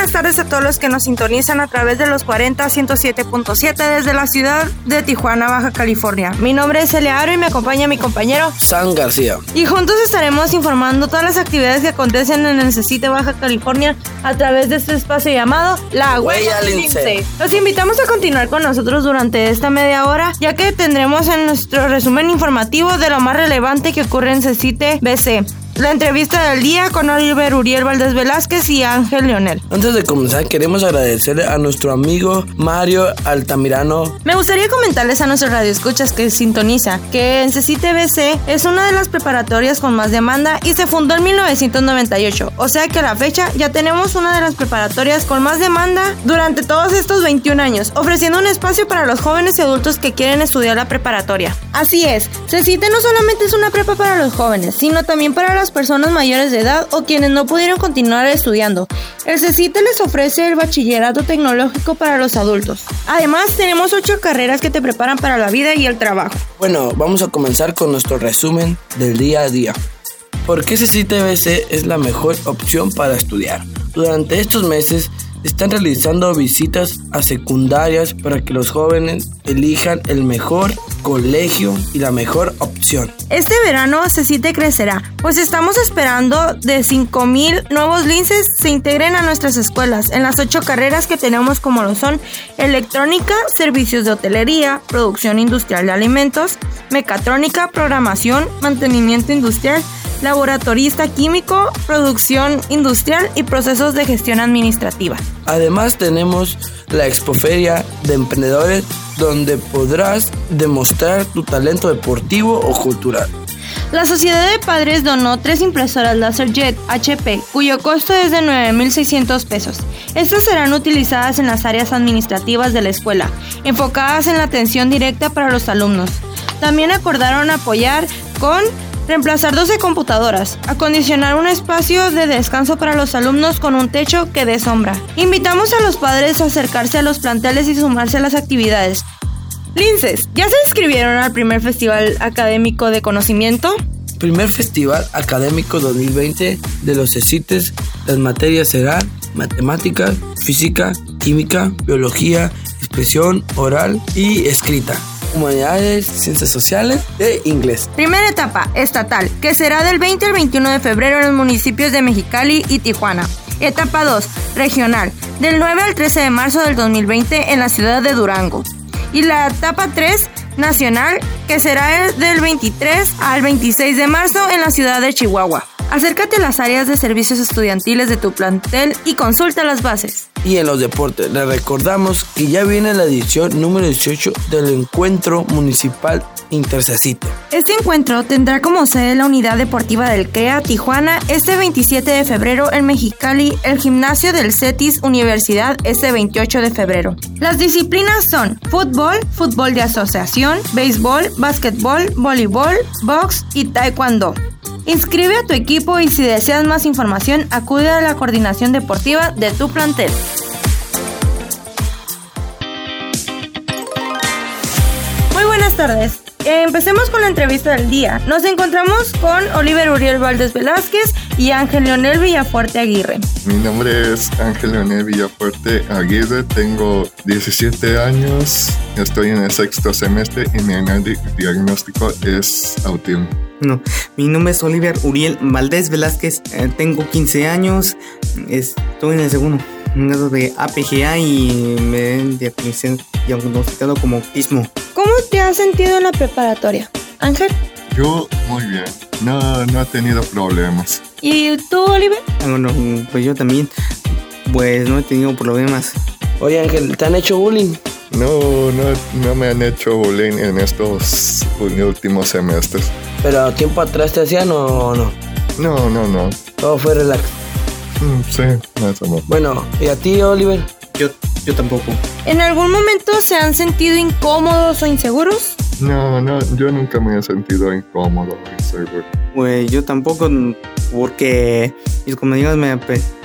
buenas tardes a todos los que nos sintonizan a través de los 40 107.7 desde la ciudad de Tijuana, Baja California. Mi nombre es Elearo y me acompaña mi compañero San García. Y juntos estaremos informando todas las actividades que acontecen en el CECITE Baja California a través de este espacio llamado La Huella Lince. Los invitamos a continuar con nosotros durante esta media hora, ya que tendremos en nuestro resumen informativo de lo más relevante que ocurre en CECITE BC la entrevista del día con Oliver Uriel Valdés Velázquez y Ángel Leonel. Antes de comenzar, queremos agradecerle a nuestro amigo Mario Altamirano. Me gustaría comentarles a nuestros radioescuchas que sintoniza que en CCTVC es una de las preparatorias con más demanda y se fundó en 1998. O sea que a la fecha ya tenemos una de las preparatorias con más demanda durante todos estos 21 años, ofreciendo un espacio para los jóvenes y adultos que quieren estudiar la preparatoria. Así es, CCT no solamente es una prepa para los jóvenes, sino también para las personas mayores de edad o quienes no pudieron continuar estudiando. El CECITE les ofrece el bachillerato tecnológico para los adultos. Además, tenemos ocho carreras que te preparan para la vida y el trabajo. Bueno, vamos a comenzar con nuestro resumen del día a día. ¿Por qué CECITE BC es la mejor opción para estudiar? Durante estos meses, están realizando visitas a secundarias para que los jóvenes elijan el mejor colegio y la mejor opción. Este verano CECITE crecerá, pues estamos esperando de 5.000 nuevos linces se integren a nuestras escuelas en las ocho carreras que tenemos como lo son electrónica, servicios de hotelería, producción industrial de alimentos, mecatrónica, programación, mantenimiento industrial, laboratorista químico, producción industrial y procesos de gestión administrativa. Además tenemos la Expoferia de Emprendedores donde podrás demostrar tu talento deportivo o cultural. La Sociedad de Padres donó tres impresoras LaserJet HP, cuyo costo es de 9.600 pesos. Estas serán utilizadas en las áreas administrativas de la escuela, enfocadas en la atención directa para los alumnos. También acordaron apoyar con reemplazar 12 computadoras, acondicionar un espacio de descanso para los alumnos con un techo que dé sombra. Invitamos a los padres a acercarse a los planteles y sumarse a las actividades. Linces, ¿ya se inscribieron al primer Festival Académico de Conocimiento? Primer Festival Académico 2020 de los CECITES. Las materias serán matemáticas, física, química, biología, expresión oral y escrita humanidades, ciencias sociales e inglés. Primera etapa, estatal, que será del 20 al 21 de febrero en los municipios de Mexicali y Tijuana. Etapa 2, regional, del 9 al 13 de marzo del 2020 en la ciudad de Durango. Y la etapa 3, nacional, que será del 23 al 26 de marzo en la ciudad de Chihuahua. Acércate a las áreas de servicios estudiantiles de tu plantel y consulta las bases. Y en los deportes, les recordamos que ya viene la edición número 18 del Encuentro Municipal Intercecito. Este encuentro tendrá como sede la unidad deportiva del CREA Tijuana este 27 de febrero en Mexicali, el gimnasio del CETIS Universidad este 28 de febrero. Las disciplinas son fútbol, fútbol de asociación, béisbol, básquetbol, voleibol, box y taekwondo. Inscribe a tu equipo y si deseas más información, acude a la coordinación deportiva de tu plantel. Muy buenas tardes. Empecemos con la entrevista del día. Nos encontramos con Oliver Uriel Valdés Velázquez y Ángel Leonel Villafuerte Aguirre. Mi nombre es Ángel Leonel Villafuerte Aguirre, tengo 17 años, estoy en el sexto semestre y mi diagnóstico es autismo. No, mi nombre es Oliver Uriel Valdés Velázquez, eh, tengo 15 años, estoy en el segundo grado de APGA y me he diagnosticado como autismo. ¿Cómo te has sentido en la preparatoria, Ángel? Yo muy bien, no, no he tenido problemas. ¿Y tú, Oliver? Ah, bueno, pues yo también, pues no he tenido problemas. Oye Ángel, ¿te han hecho bullying? No, no, no me han hecho bullying en estos últimos semestres. ¿Pero tiempo atrás te hacían o no? No, no, no. Todo fue relax. Mm, sí, más o menos. Bueno, ¿y a ti, Oliver? Yo, yo tampoco. ¿En algún momento se han sentido incómodos o inseguros? No, no, yo nunca me he sentido incómodo o inseguro. Pues yo tampoco, porque mis compañeros me,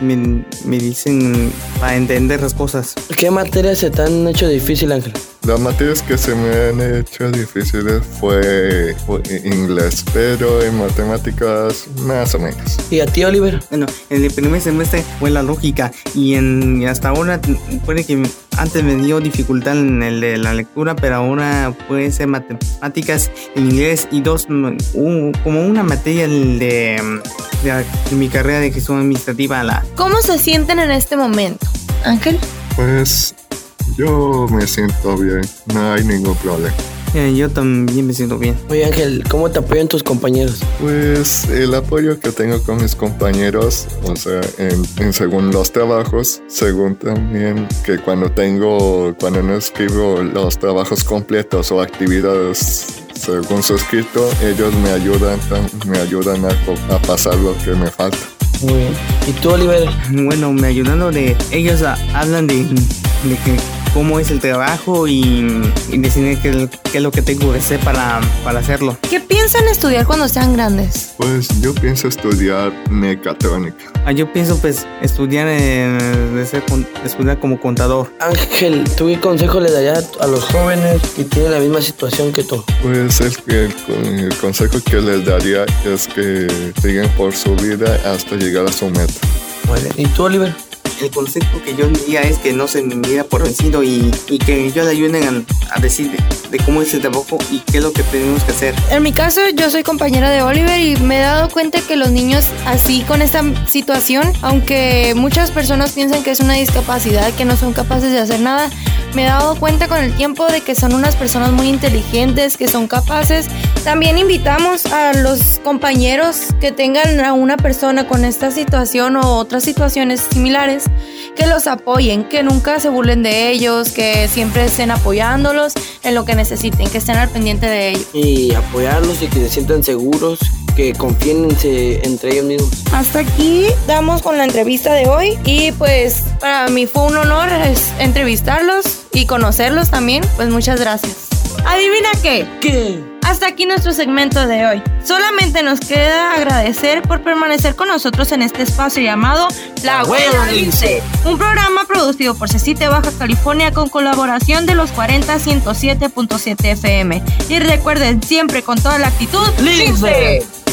me, me dicen para entender las cosas. ¿Qué materias se te han hecho difícil, Ángel? Las materias que se me han hecho difíciles fue, fue inglés, pero en matemáticas más o menos. ¿Y a ti, Oliver? Bueno, en el primer semestre fue la lógica y en y hasta ahora puede que antes me dio dificultad en el de la lectura, pero ahora puede ser matemáticas en inglés y dos, mm, un- como una materia de, de mi carrera de gestión administrativa. La, ¿Cómo se sienten en este momento? Ángel. Pues yo me siento bien, no hay ningún problema. Eh, yo también me siento bien. Oye, Ángel, ¿cómo te apoyan tus compañeros? Pues el apoyo que tengo con mis compañeros, o sea, en, en según los trabajos, según también que cuando tengo, cuando no escribo los trabajos completos o actividades según su escrito, ellos me ayudan, me ayudan a, a pasar lo que me falta. Muy bien. ¿Y tú, Oliver? Bueno, me ayudando de ellos a- hablan de, de que cómo es el trabajo y, y deciden qué, qué es lo que tengo que hacer para, para hacerlo. ¿Qué piensan estudiar cuando sean grandes? Pues yo pienso estudiar mecatrónica. Ah, yo pienso pues estudiar, eh, de ser estudiar como contador. Ángel, ¿tú qué consejo le darías a los jóvenes que tienen la misma situación que tú? Pues el, el, el consejo que les daría es que sigan por su vida hasta llegar a su meta. Muy bien. ¿Y tú, Oliver? El consejo que yo diría es que no se diera por vencido y, y que le ayuden a, decir de, de cómo es el trabajo y qué es lo que tenemos que hacer. En mi caso, yo soy compañera de Oliver y me he dado cuenta que los niños así con esta situación, aunque muchas personas piensan que es una discapacidad, que no son capaces de hacer nada, me he dado cuenta con el tiempo de que son unas personas muy inteligentes, que son capaces. También invitamos a los compañeros que tengan a una persona con esta situación o otras situaciones similares, que los apoyen, que nunca se burlen de ellos, que siempre estén apoyándolos en lo que necesiten, que estén al pendiente de ellos. Y apoyarlos y que se sientan seguros, que confíen en se- entre ellos mismos. Hasta aquí damos con la entrevista de hoy y pues para mí fue un honor es, entrevistarlos y conocerlos también, pues muchas gracias. ¿Adivina qué? ¿Qué? Hasta aquí nuestro segmento de hoy. Solamente nos queda agradecer por permanecer con nosotros en este espacio llamado La Abuela Dice, un programa producido por Cecite Baja California con colaboración de los 40 107.7 FM. Y recuerden siempre con toda la actitud, ¡Lince! ¡Lince!